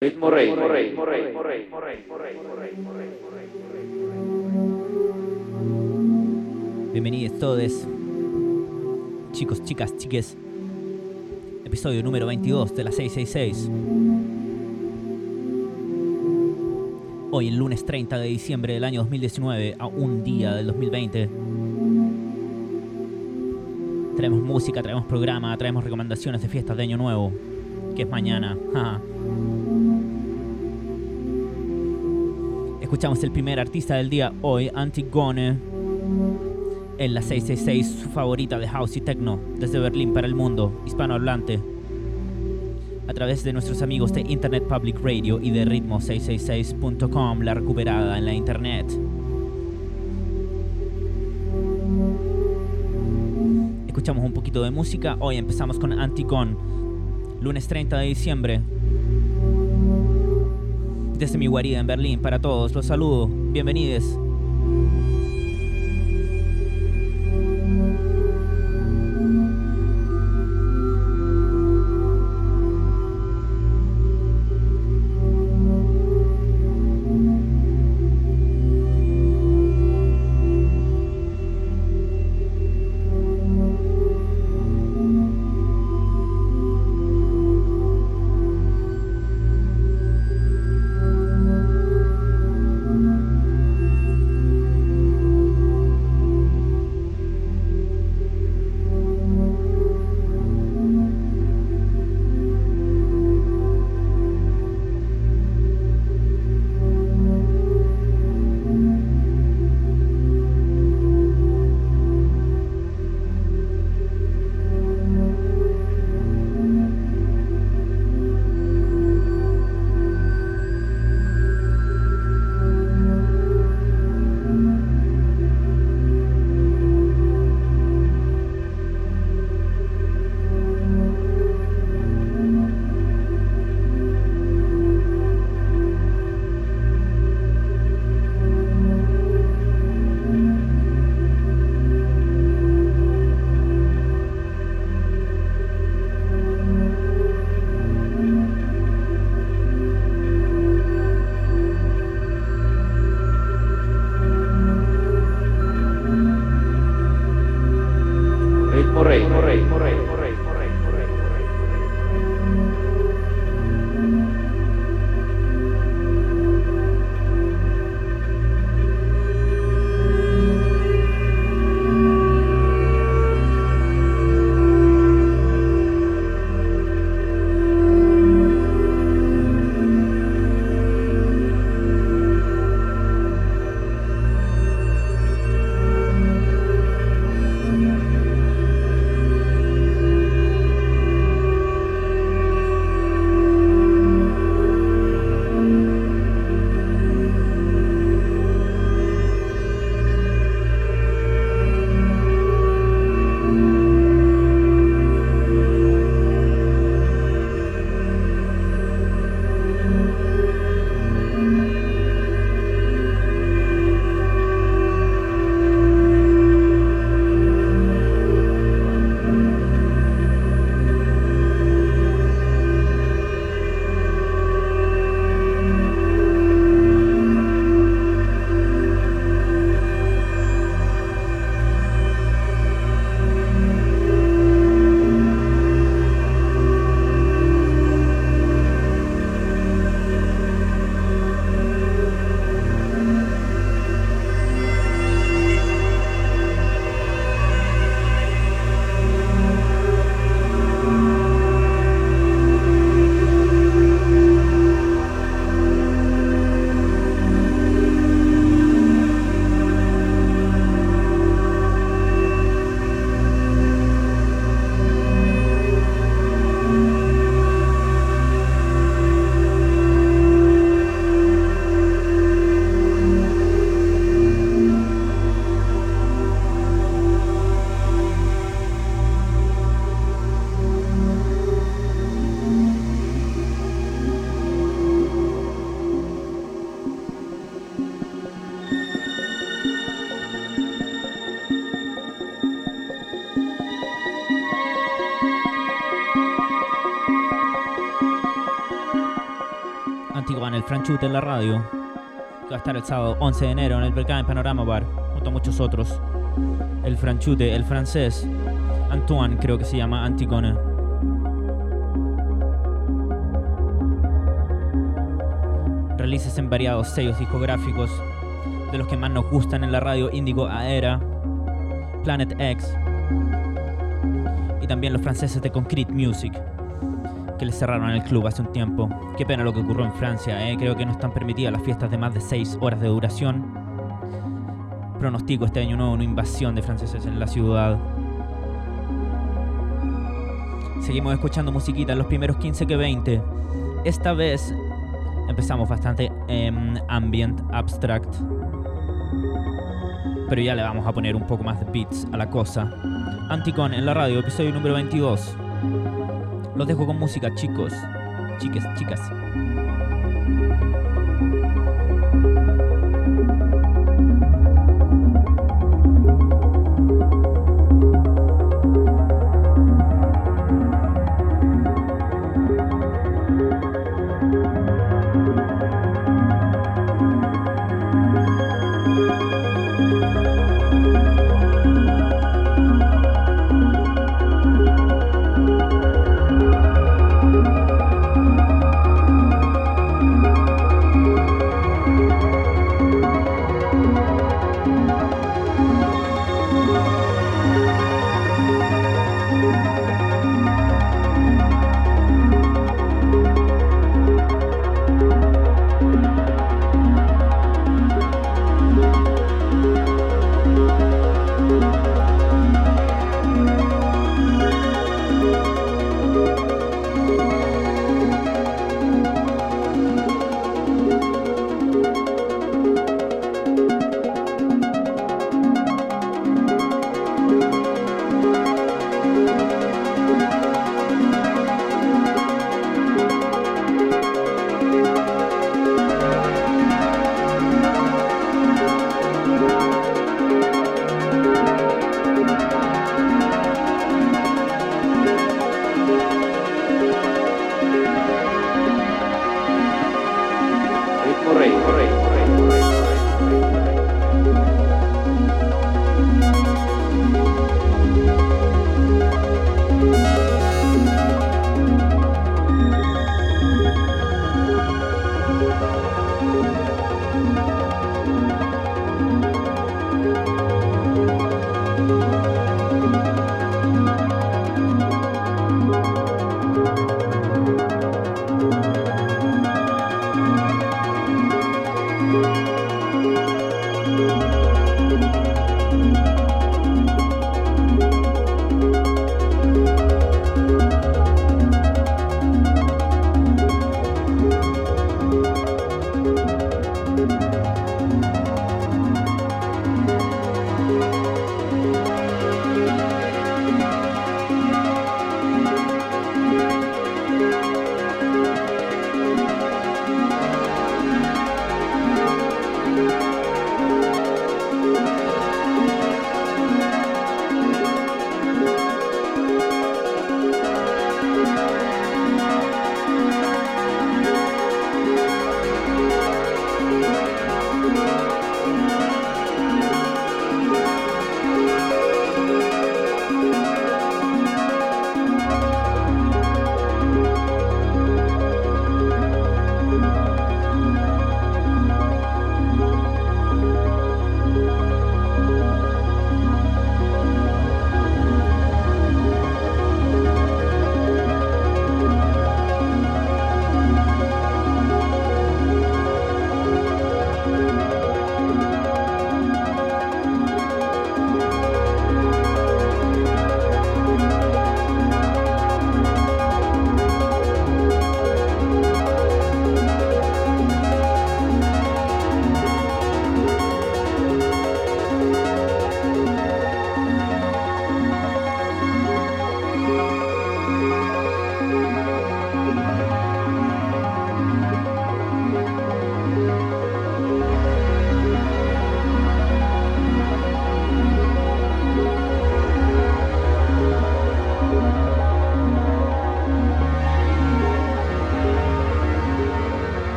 Ritmo Rey. Bienvenidos todos, chicos, chicas, chiques. Episodio número 22 de la 666. Hoy, el lunes 30 de diciembre del año 2019, a un día del 2020. Traemos música, traemos programa, traemos recomendaciones de fiestas de Año Nuevo, que es mañana. Escuchamos el primer artista del día hoy, Antigone, en la 666, su favorita de house y techno, desde Berlín para el mundo, hispanohablante, a través de nuestros amigos de Internet Public Radio y de ritmo666.com, la recuperada en la internet. Escuchamos un poquito de música, hoy empezamos con Antigone, lunes 30 de diciembre, desde mi guarida en Berlín para todos. Los saludo. Bienvenidos. Antigua en la radio, que va a estar el sábado 11 de enero en el Bergame Panorama Bar, junto a muchos otros. El Franchute, el francés, Antoine creo que se llama Antigone. Releases en variados sellos discográficos, de los que más nos gustan en la radio Indigo Aera, Planet X y también los franceses de Concrete Music que le cerraron el club hace un tiempo. Qué pena lo que ocurrió en Francia, ¿eh? creo que no están permitidas las fiestas de más de 6 horas de duración. Pronostico este año nuevo una invasión de franceses en la ciudad. Seguimos escuchando musiquita los primeros 15 que 20. Esta vez empezamos bastante en ambient, abstract. Pero ya le vamos a poner un poco más de beats a la cosa. Anticon en la radio, episodio número 22. Los dejo con música, chicos. Chiques, chicas.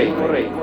Ritmo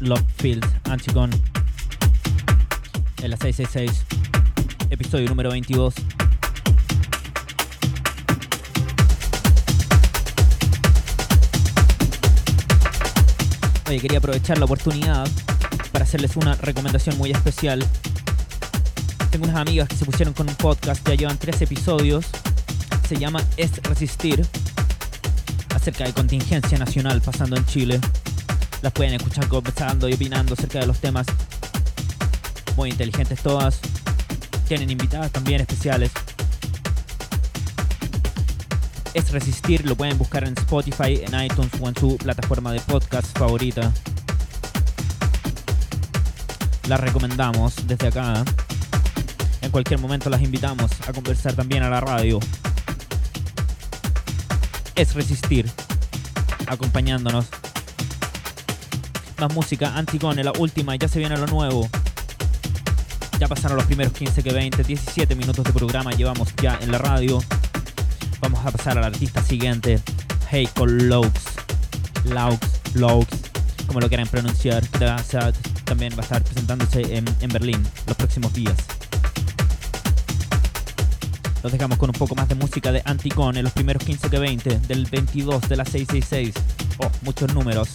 Love Field, Antigone. En la 666, episodio número 22. Oye, quería aprovechar la oportunidad para hacerles una recomendación muy especial. Tengo unas amigas que se pusieron con un podcast, ya llevan tres episodios. Se llama Es Resistir, acerca de contingencia nacional pasando en Chile. Las pueden escuchar conversando y opinando acerca de los temas. Muy inteligentes todas. Tienen invitadas también especiales. Es Resistir, lo pueden buscar en Spotify, en iTunes o en su plataforma de podcast favorita. Las recomendamos desde acá. En cualquier momento las invitamos a conversar también a la radio. Es Resistir, acompañándonos. Más música, Antigone, la última, ya se viene lo nuevo. Ya pasaron los primeros 15 que 20, 17 minutos de programa llevamos ya en la radio. Vamos a pasar al artista siguiente, Heiko Laux. Laux, Laux, como lo quieran pronunciar. También va a estar presentándose en, en Berlín los próximos días. Los dejamos con un poco más de música de Antigone, los primeros 15 que 20, del 22 de la 666. Oh, muchos números.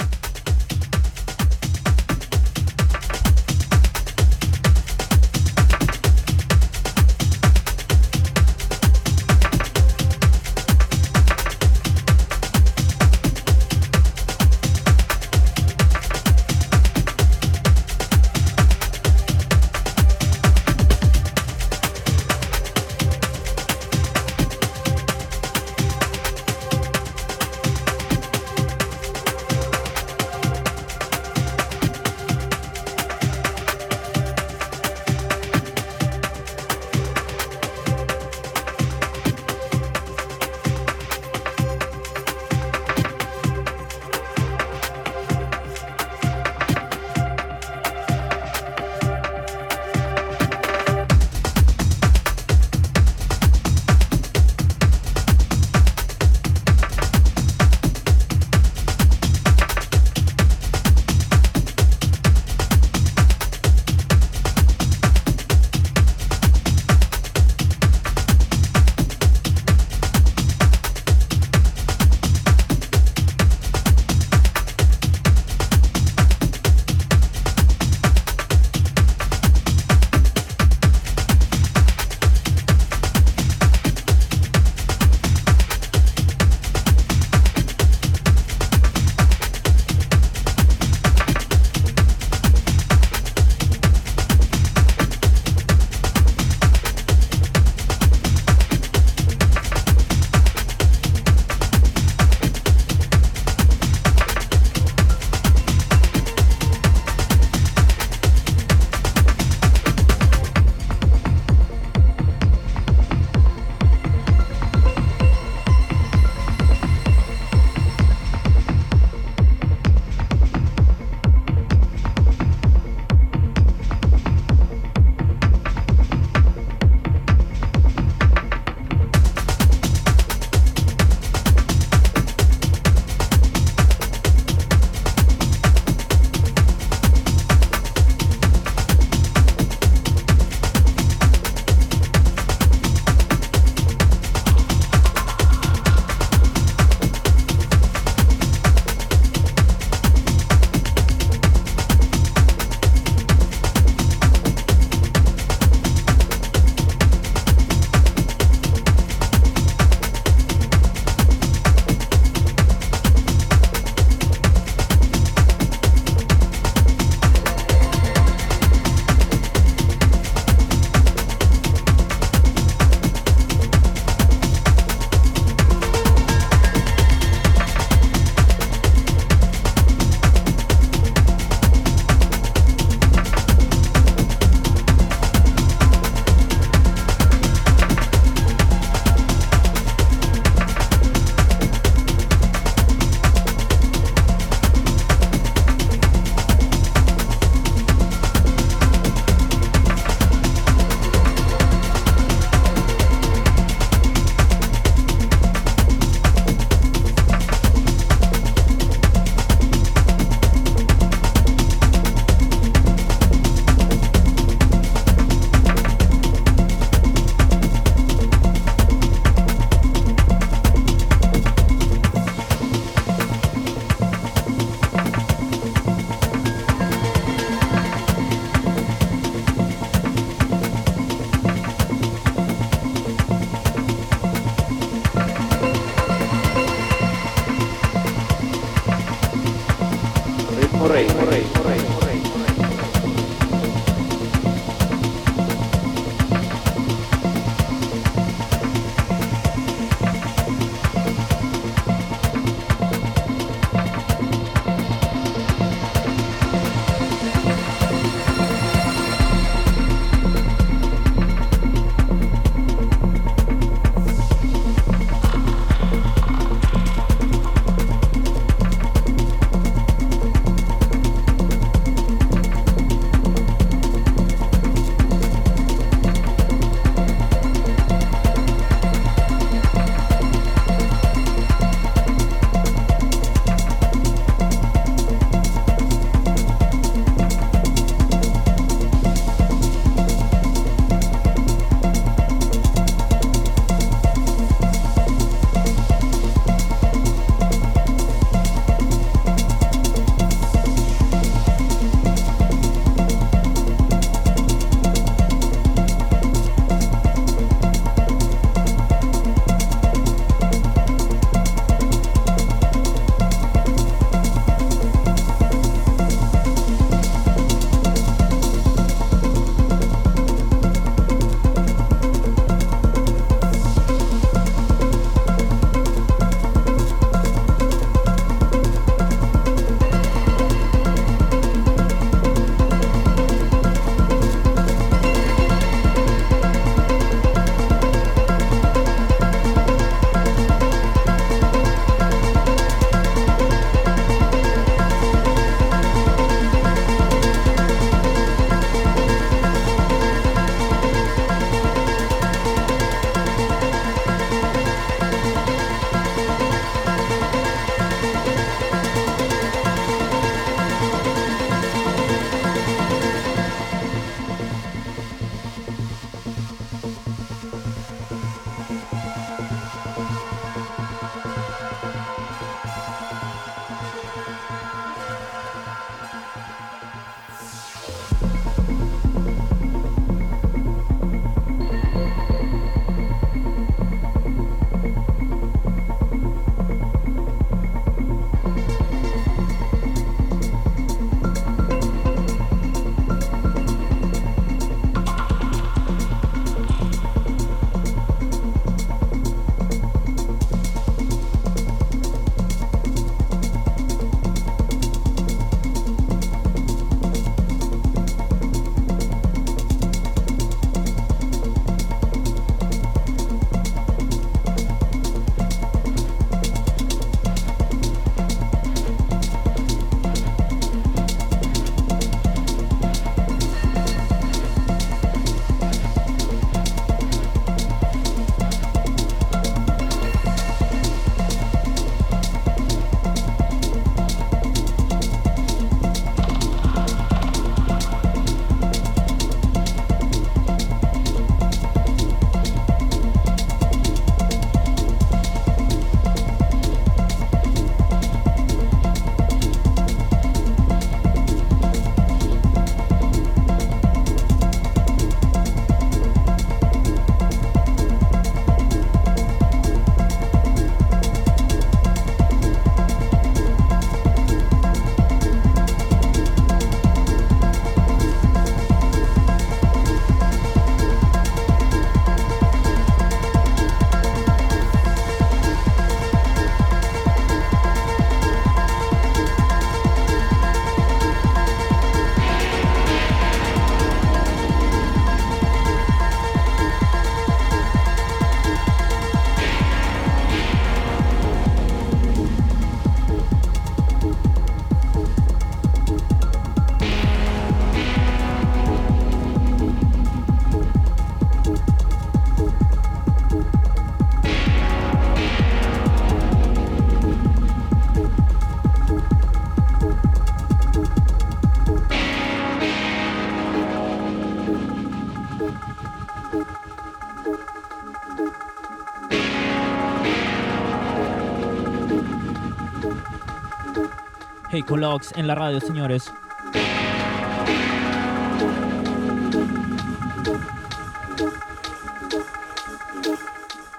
Colox en la radio, señores.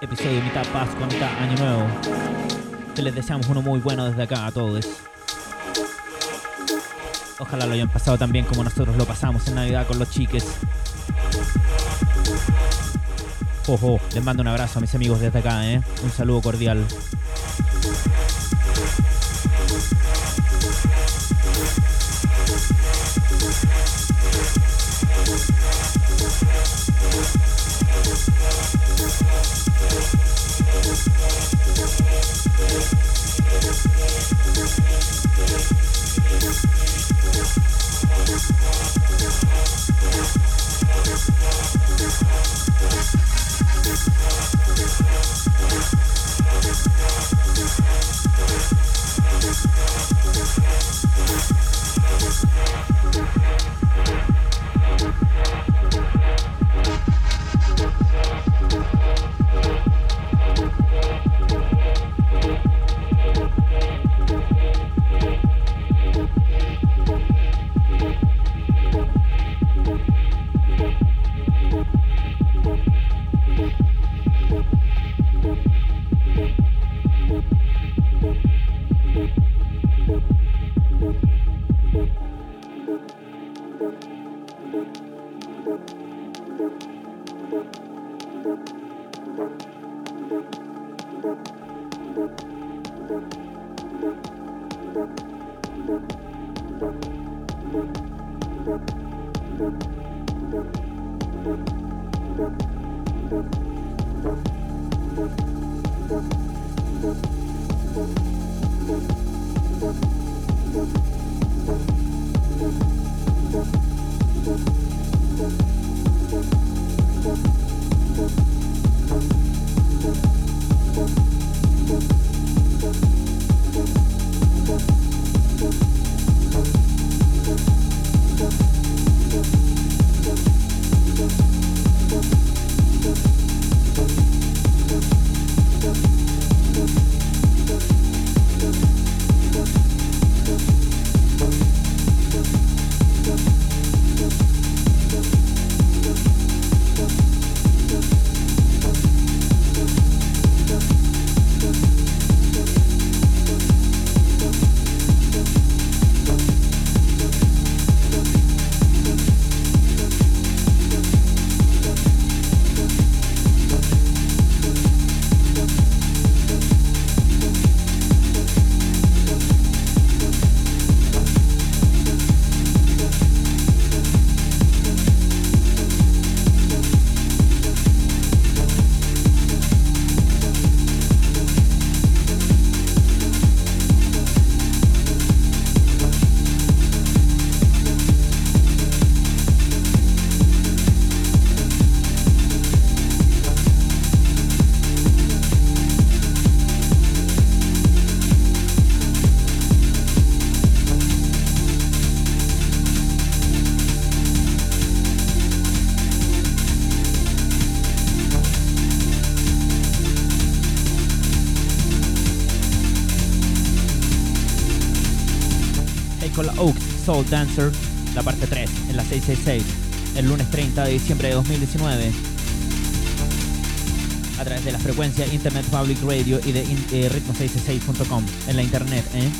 Episodio mitad Pascua, mitad Año Nuevo. Que les deseamos uno muy bueno desde acá a todos. Ojalá lo hayan pasado tan bien como nosotros lo pasamos en Navidad con los chiques. Ojo, les mando un abrazo a mis amigos desde acá, ¿eh? Un saludo cordial. Thank you. Soul Dancer, la parte 3, en la 666, el lunes 30 de diciembre de 2019. A través de la frecuencia Internet Public Radio y de eh, ritmo666.com en la internet, ¿eh?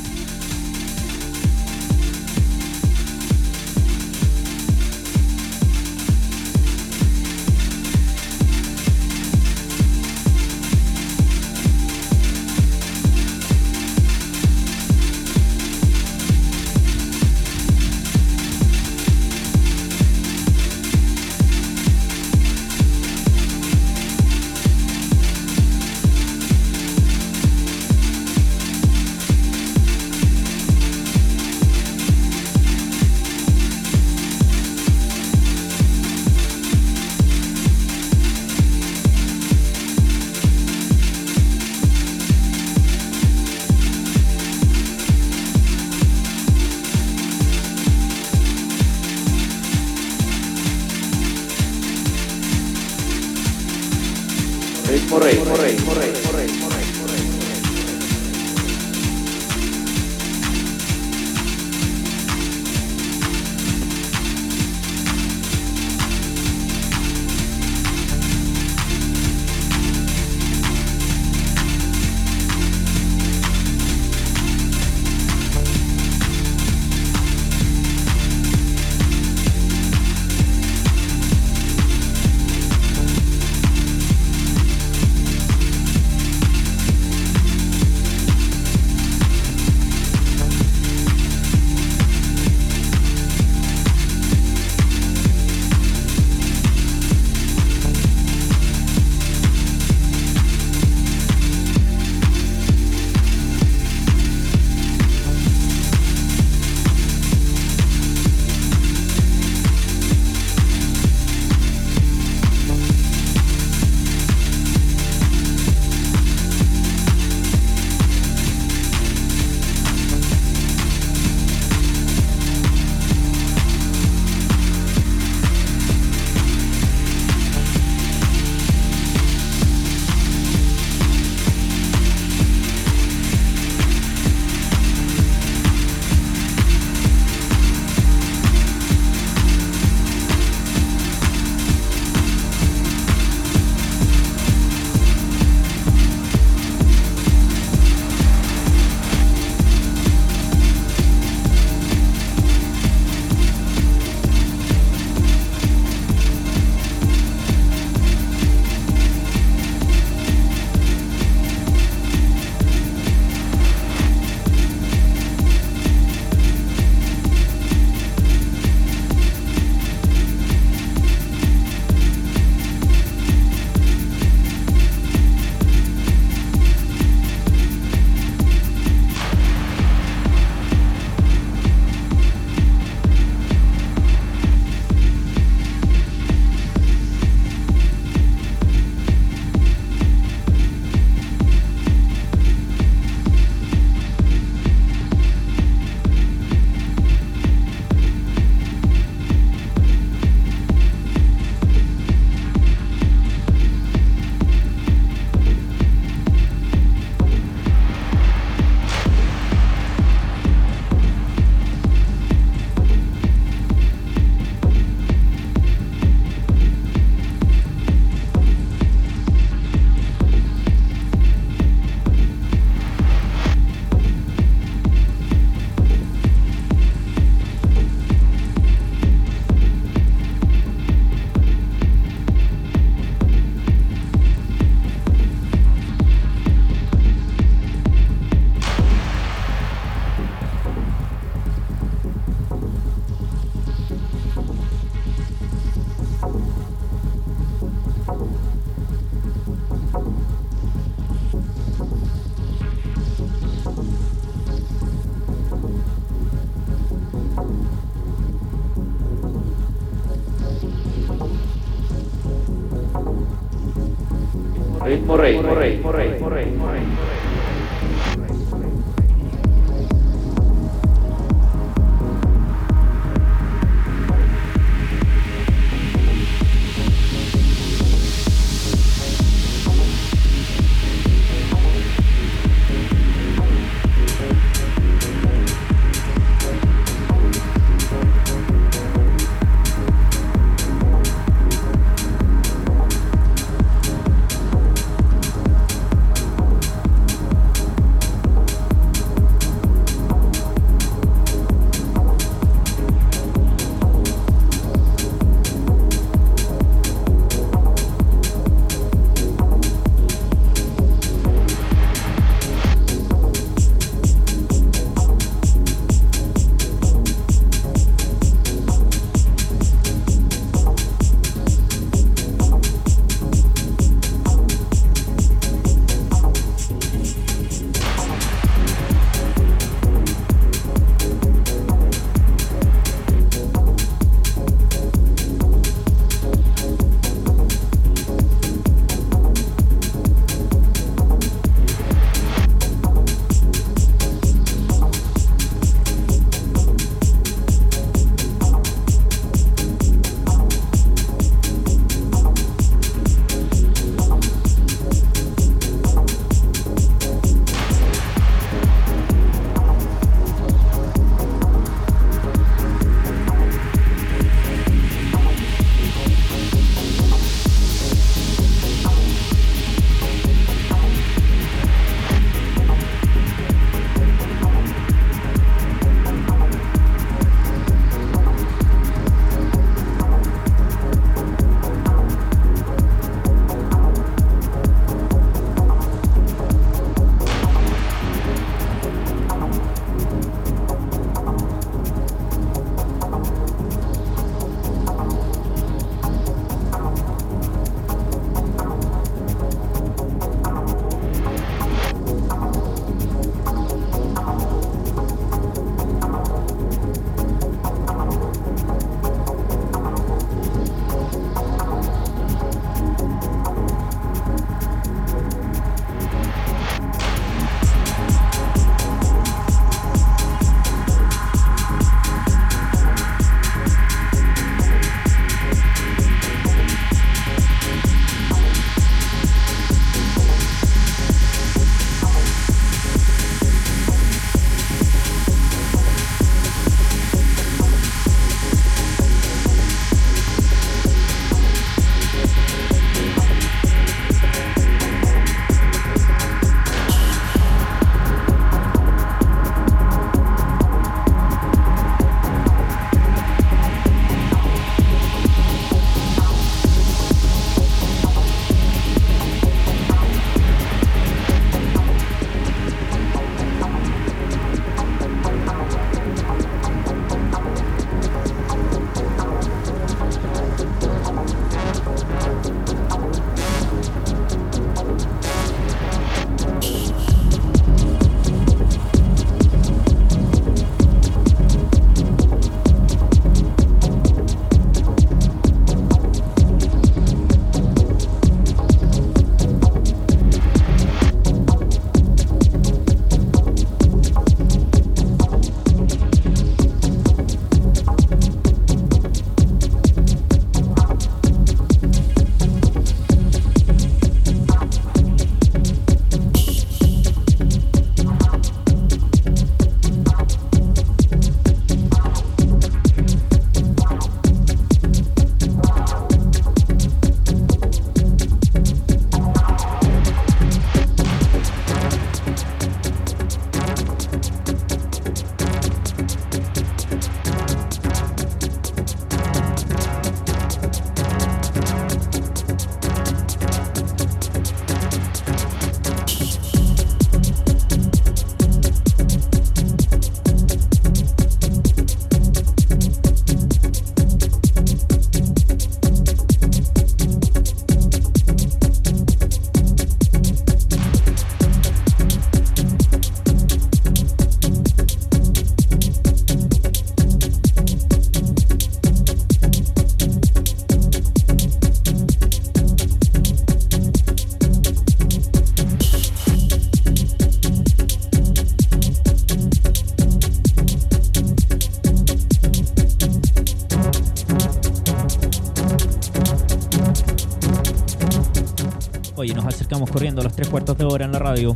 Oye, nos acercamos corriendo a los tres cuartos de hora en la radio.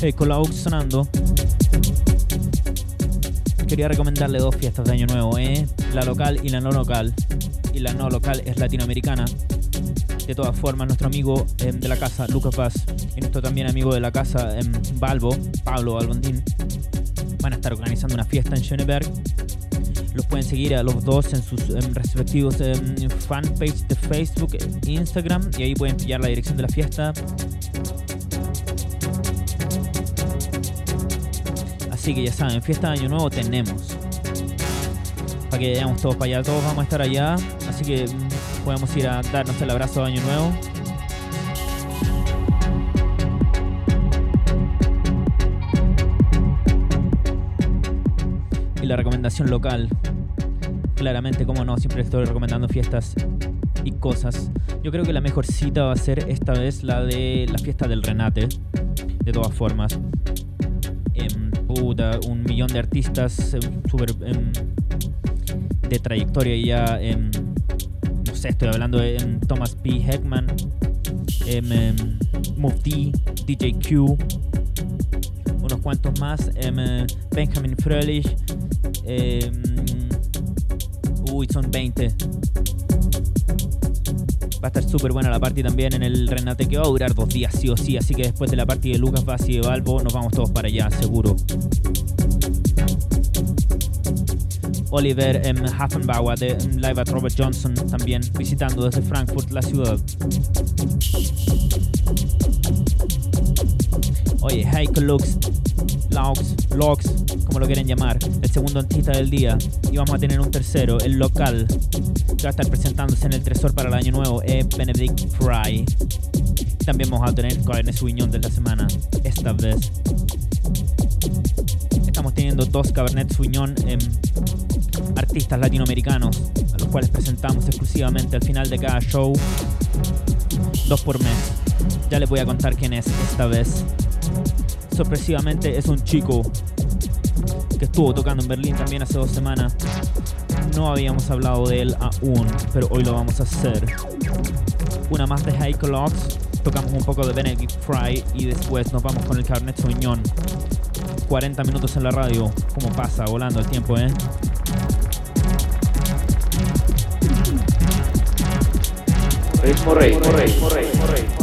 Hey, con la aux sonando. Quería recomendarle dos fiestas de Año Nuevo, ¿eh? La local y la no local. Y la no local es latinoamericana. De todas formas, nuestro amigo em, de la casa, Lucas Paz, y nuestro también amigo de la casa, em, Balbo, Pablo Albondín, van a estar organizando una fiesta en Schöneberg. Pueden seguir a los dos en sus em, respectivos fanpage de Facebook e Instagram y ahí pueden pillar la dirección de la fiesta. Así que ya saben, fiesta de Año Nuevo tenemos. Para que vayamos todos para allá, todos vamos a estar allá. Así que mm, podemos ir a darnos el abrazo de Año Nuevo. Recomendación local. Claramente, como no, siempre estoy recomendando fiestas y cosas. Yo creo que la mejor cita va a ser esta vez la de la fiesta del Renate. De todas formas. Em, un millón de artistas em, super, em, de trayectoria ya. no sé, estoy hablando de em, Thomas P. Heckman, Mufti, DJ Q, unos cuantos más, eh, Benjamin Fröhlich. Em, uy, son 20. Va a estar súper buena la party también en el Renate que va a durar dos días sí o sí. Así que después de la party de Lucas y de Balbo nos vamos todos para allá, seguro. Oliver. Hafenbauer de em, Live at Robert Johnson también visitando desde Frankfurt la ciudad. Oye, Heiko Lux, Laux, Lox, como lo quieren llamar, el segundo artista del día. Y vamos a tener un tercero, el local, que va a estar presentándose en el Tresor para el Año Nuevo, es Benedict Fry. También vamos a tener Cabernet Sauvignon de la semana, esta vez. Estamos teniendo dos Cabernet Sauvignon em, artistas latinoamericanos, a los cuales presentamos exclusivamente al final de cada show, dos por mes. Ya les voy a contar quién es esta vez. Sorpresivamente es un chico que estuvo tocando en Berlín también hace dos semanas. No habíamos hablado de él aún, pero hoy lo vamos a hacer. Una más de Heiko Lux, tocamos un poco de Benedict Fry y después nos vamos con el Cabernet Sauvignon. 40 minutos en la radio, como pasa, volando el tiempo, ¿eh? Rey, Rey, Rey.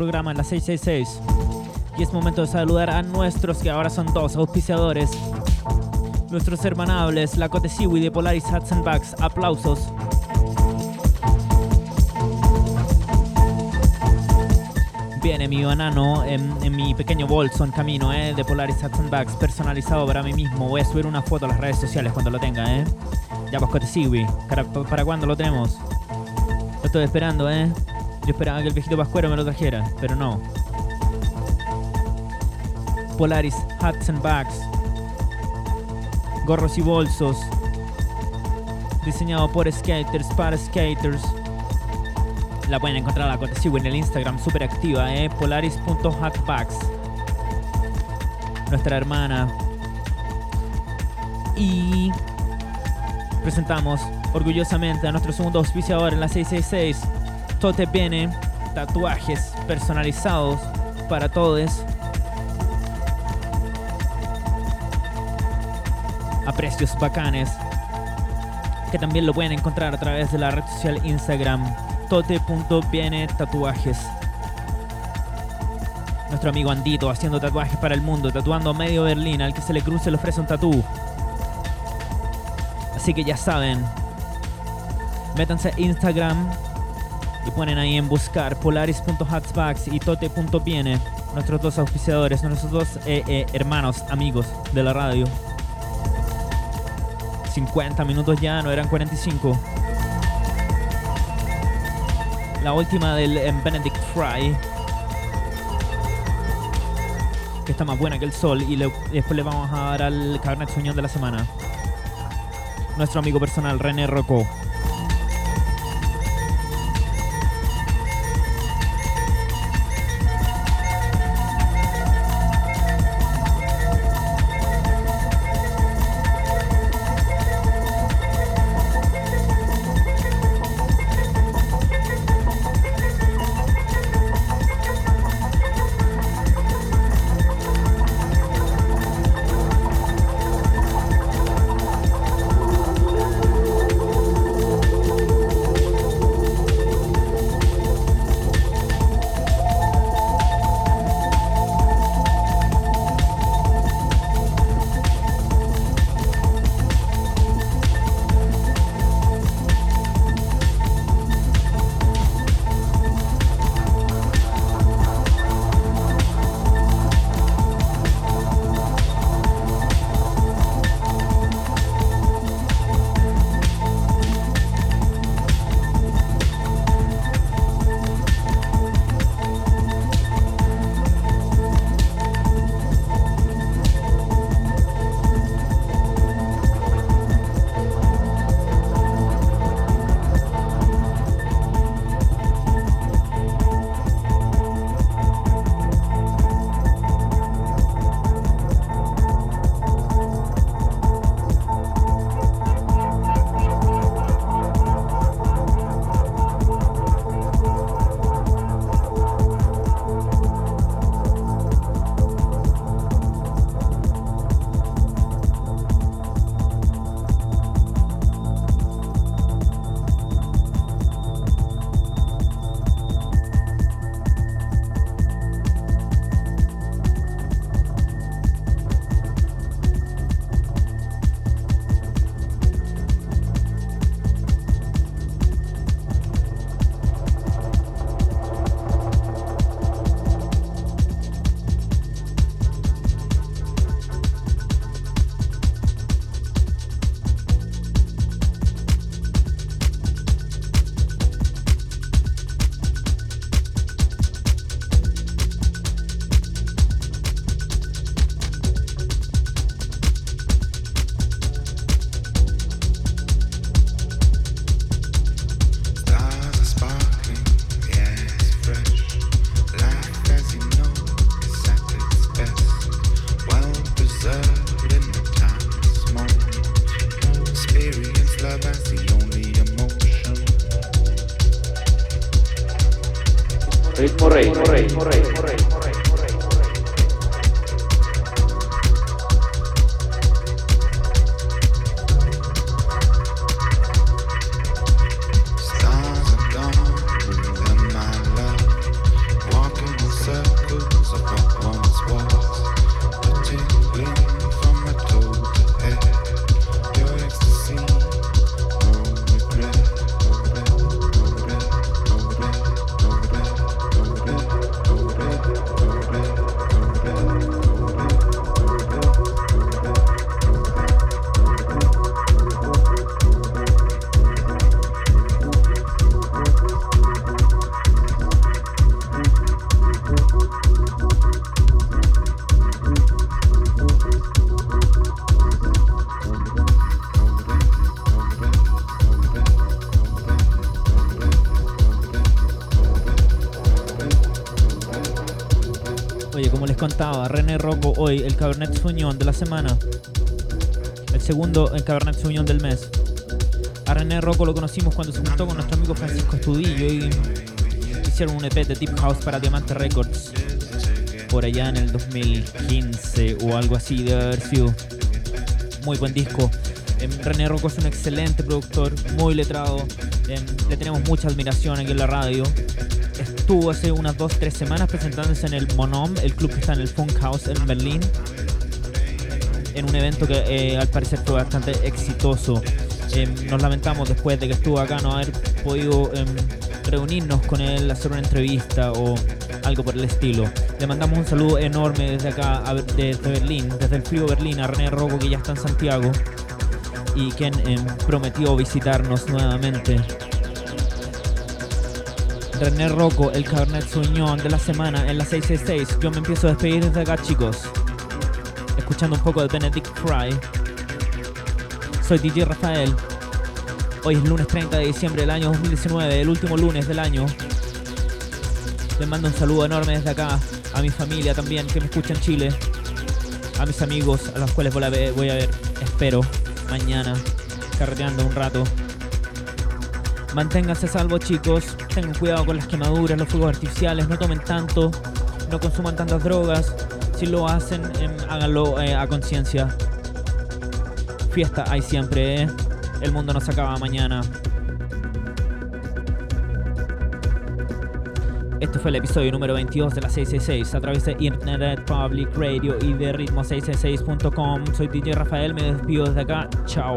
Programa en la 666. Y es momento de saludar a nuestros, que ahora son dos auspiciadores. Nuestros hermanables, la Cote Siwi de Polaris Hats and Bags. Aplausos. Viene mi banano en, mi pequeño bolso en camino, eh, de Polaris Hats and Bags, personalizado para mí mismo. Voy a subir una foto a las redes sociales cuando lo tenga, eh. Ya pues Cote Siwi. ¿Para, ¿Para cuándo lo tenemos? Lo estoy esperando, eh. Esperaba que el viejito Pascuero me lo trajera, pero no. Polaris Hats and Bags. Gorros y bolsos. Diseñado por skaters para skaters. La pueden encontrar la Cotesigo en el Instagram, súper activa, eh. Nuestra hermana. Y presentamos orgullosamente a nuestro segundo auspiciador en la 666. Tote Bene, tatuajes personalizados para todos. A precios bacanes. Que también lo pueden encontrar a través de la red social Instagram. Tote.viene tatuajes. Nuestro amigo Andito haciendo tatuajes para el mundo, tatuando a medio Berlín. Al que se le cruce le ofrece un tatú. Así que ya saben, métanse a Instagram y ponen ahí en buscar polaris.hatsbacks y tote.viene, nuestros dos auspiciadores, nuestros dos eh, eh, hermanos, amigos de la radio. 50 minutos ya, no eran 45. La última del eh, Benedict Fry. Que está más buena que el sol. Y, le- después le vamos a dar al Cabernet Sauvignon de la semana. Nuestro amigo personal, René Rocco. Hoy, el Cabernet Sauvignon de la semana. El segundo, el Cabernet Sauvignon del mes. A René Rocco lo conocimos cuando se juntó con nuestro amigo Francisco Estudillo y hicieron un EP de Deep House para Diamante Records. Por allá en el 2015 o algo así de haber sido. Muy buen disco. Em, René Rocco es un excelente productor, muy letrado. em, le tenemos mucha admiración aquí en la radio. Estuvo hace unas 2-3 semanas presentándose en el Monom, el club que está en el Funk House en Berlín. En un evento que eh, al parecer fue bastante exitoso. Em, nos lamentamos después de que estuvo acá no haber podido em, reunirnos con él, hacer una entrevista o algo por el estilo. Le mandamos un saludo enorme desde acá, a- desde Berlín, desde el frío Berlín, a René Rocco que ya está en Santiago y quien em, prometió visitarnos nuevamente. René Rocco, el Cabernet Sauvignon de la semana en la 666. Yo me empiezo a despedir desde acá, chicos. Escuchando un poco de Benedict Fry. Soy DJ Rafael. Hoy es lunes 30 de diciembre del año 2019, el último lunes del año. Les mando un saludo enorme desde acá a mi familia también que me escucha en Chile. A mis amigos a los cuales voy a ver, voy a ver espero, mañana, carreteando un rato. Manténganse salvo chicos, tengan cuidado con las quemaduras, los fuegos artificiales, no tomen tanto, no consuman tantas drogas, si lo hacen, em, háganlo eh, a conciencia. Fiesta hay siempre, ¿eh? el mundo no se acaba mañana. Este fue el episodio número 22 de la 666 a través de Internet Public Radio y de ritmo666.com. Soy DJ Rafael, me despido desde acá. Chao.